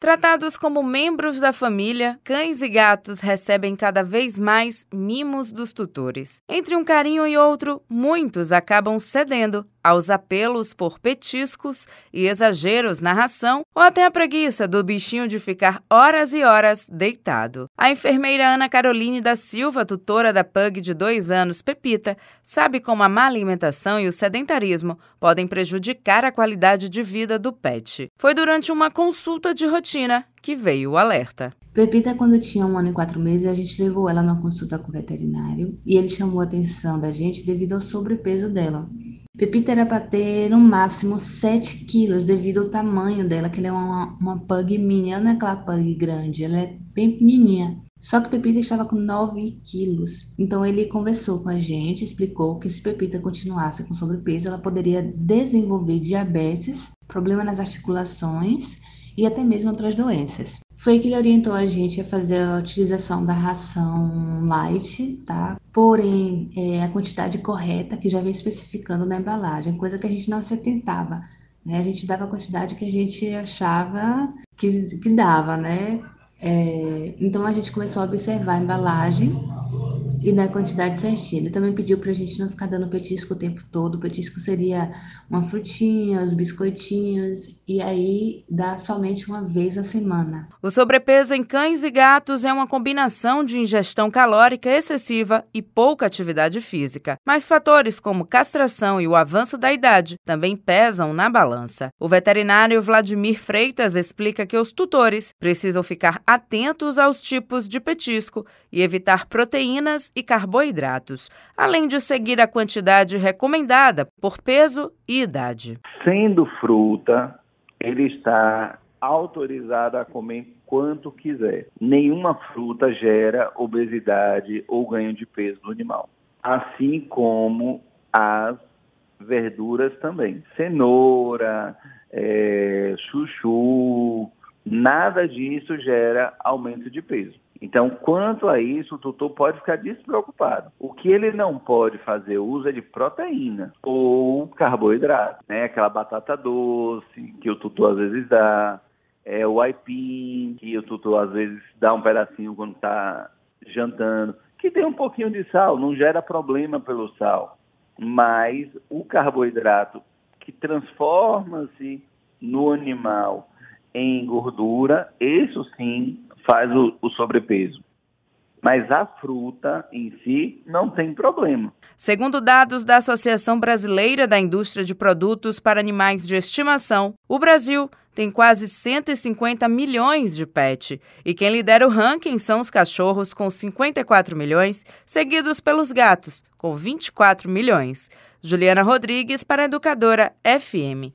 Tratados como membros da família, cães e gatos recebem cada vez mais mimos dos tutores. Entre um carinho e outro, muitos acabam cedendo aos apelos por petiscos e exageros na ração ou até a preguiça do bichinho de ficar horas e horas deitado. A enfermeira Ana Caroline da Silva, tutora da pug de dois anos, Pepita, sabe como a má alimentação e o sedentarismo podem prejudicar a qualidade de vida do pet. Foi durante uma consulta de rotina que veio o alerta. Pepita, quando tinha um ano e quatro meses, a gente levou ela numa consulta com o veterinário e ele chamou a atenção da gente devido ao sobrepeso dela. Pepita era para ter no máximo 7 quilos devido ao tamanho dela, que ela é uma, uma pug mini, ela não é aquela pug grande, ela é bem pequenininha. Só que Pepita estava com 9 quilos. Então ele conversou com a gente, explicou que se Pepita continuasse com sobrepeso, ela poderia desenvolver diabetes, problema nas articulações e até mesmo outras doenças. Foi que ele orientou a gente a fazer a utilização da ração light, tá? Porém, é, a quantidade correta que já vem especificando na embalagem, coisa que a gente não se atentava. Né? A gente dava a quantidade que a gente achava que, que dava, né? É, então a gente começou a observar a embalagem e na quantidade certinha. Ele também pediu para a gente não ficar dando petisco o tempo todo. O petisco seria uma frutinha, os biscoitinhos, e aí dá somente uma vez a semana. O sobrepeso em cães e gatos é uma combinação de ingestão calórica excessiva e pouca atividade física. Mas fatores como castração e o avanço da idade também pesam na balança. O veterinário Vladimir Freitas explica que os tutores precisam ficar atentos aos tipos de petisco e evitar proteínas e carboidratos, além de seguir a quantidade recomendada por peso e idade. Sendo fruta, ele está autorizado a comer quanto quiser. Nenhuma fruta gera obesidade ou ganho de peso no animal. Assim como as verduras também. Cenoura, é, chuchu, nada disso gera aumento de peso. Então, quanto a isso, o tutor pode ficar despreocupado. O que ele não pode fazer uso é de proteína ou carboidrato, né? Aquela batata doce que o tutor às vezes dá, é o aipim que o tutor às vezes dá um pedacinho quando está jantando, que tem um pouquinho de sal, não gera problema pelo sal, mas o carboidrato que transforma-se no animal em gordura, isso sim faz o, o sobrepeso. Mas a fruta em si não tem problema. Segundo dados da Associação Brasileira da Indústria de Produtos para Animais de Estimação, o Brasil tem quase 150 milhões de pet. E quem lidera o ranking são os cachorros, com 54 milhões, seguidos pelos gatos, com 24 milhões. Juliana Rodrigues, para a Educadora FM.